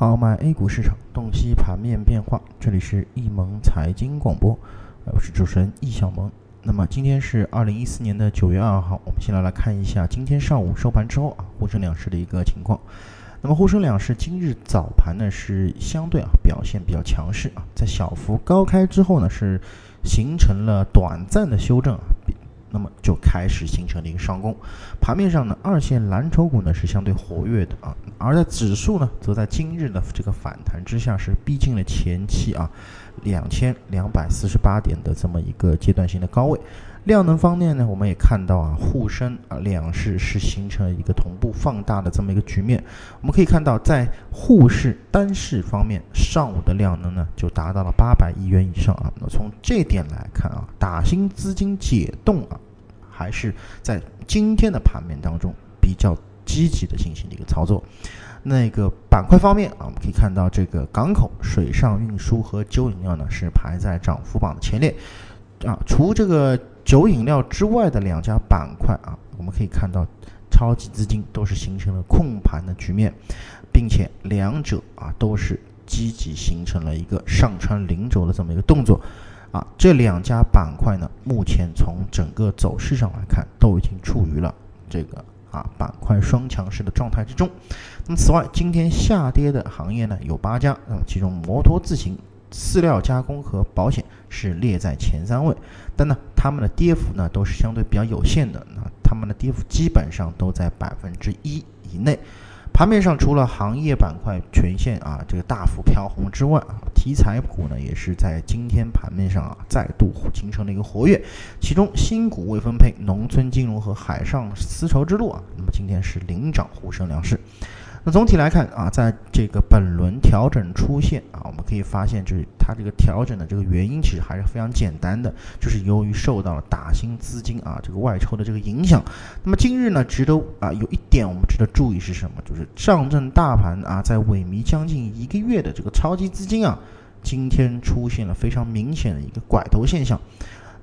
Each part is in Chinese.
好，买 A 股市场，洞悉盘面变化。这里是易盟财经广播，我是主持人易小萌。那么今天是二零一四年的九月二号，我们先来来看一下今天上午收盘之后啊，沪深两市的一个情况。那么沪深两市今日早盘呢是相对啊表现比较强势啊，在小幅高开之后呢是形成了短暂的修正啊。那么就开始形成了一个上攻，盘面上呢，二线蓝筹股呢是相对活跃的啊，而在指数呢，则在今日的这个反弹之下，是逼近了前期啊两千两百四十八点的这么一个阶段性的高位。量能方面呢，我们也看到啊，沪深啊两市是形成了一个同步放大的这么一个局面。我们可以看到，在沪市单市方面，上午的量能呢就达到了八百亿元以上啊。那从这点来看啊，打新资金解冻啊，还是在今天的盘面当中比较积极的进行的一个操作。那个板块方面啊，我们可以看到这个港口、水上运输和酒饮料呢是排在涨幅榜的前列啊。除这个酒饮料之外的两家板块啊，我们可以看到，超级资金都是形成了控盘的局面，并且两者啊都是积极形成了一个上穿零轴的这么一个动作，啊，这两家板块呢，目前从整个走势上来看，都已经处于了这个啊板块双强势的状态之中。那么此外，今天下跌的行业呢有八家，那么其中摩托自行。饲料加工和保险是列在前三位，但呢，他们的跌幅呢都是相对比较有限的，那他们的跌幅基本上都在百分之一以内。盘面上除了行业板块全线啊这个大幅飘红之外啊，题材股呢也是在今天盘面上啊再度形成了一个活跃，其中新股未分配、农村金融和海上丝绸之路啊，那么今天是领涨沪深两市。那总体来看啊，在这个本轮调整出现啊，我们可以发现，就是它这个调整的这个原因其实还是非常简单的，就是由于受到了打新资金啊这个外抽的这个影响。那么今日呢，值得啊有一点我们值得注意是什么？就是上证大盘啊，在萎靡将近一个月的这个超级资金啊，今天出现了非常明显的一个拐头现象。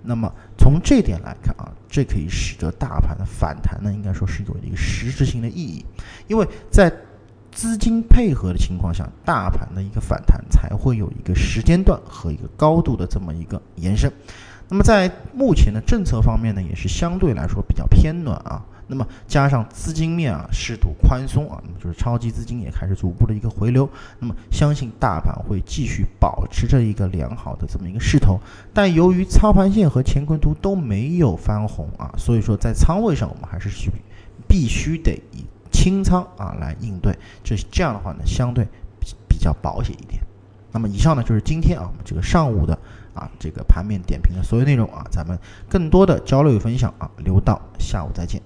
那么从这点来看啊，这可以使得大盘的反弹呢，应该说是有一个实质性的意义，因为在资金配合的情况下，大盘的一个反弹才会有一个时间段和一个高度的这么一个延伸。那么在目前的政策方面呢，也是相对来说比较偏暖啊。那么加上资金面啊适度宽松啊，那么就是超级资金也开始逐步的一个回流。那么相信大盘会继续保持着一个良好的这么一个势头。但由于操盘线和乾坤图都没有翻红啊，所以说在仓位上我们还是需必须得以清仓啊来应对。这这样的话呢，相对比较保险一点。那么以上呢就是今天啊我们这个上午的啊这个盘面点评的所有内容啊，咱们更多的交流与分享啊留到下午再见。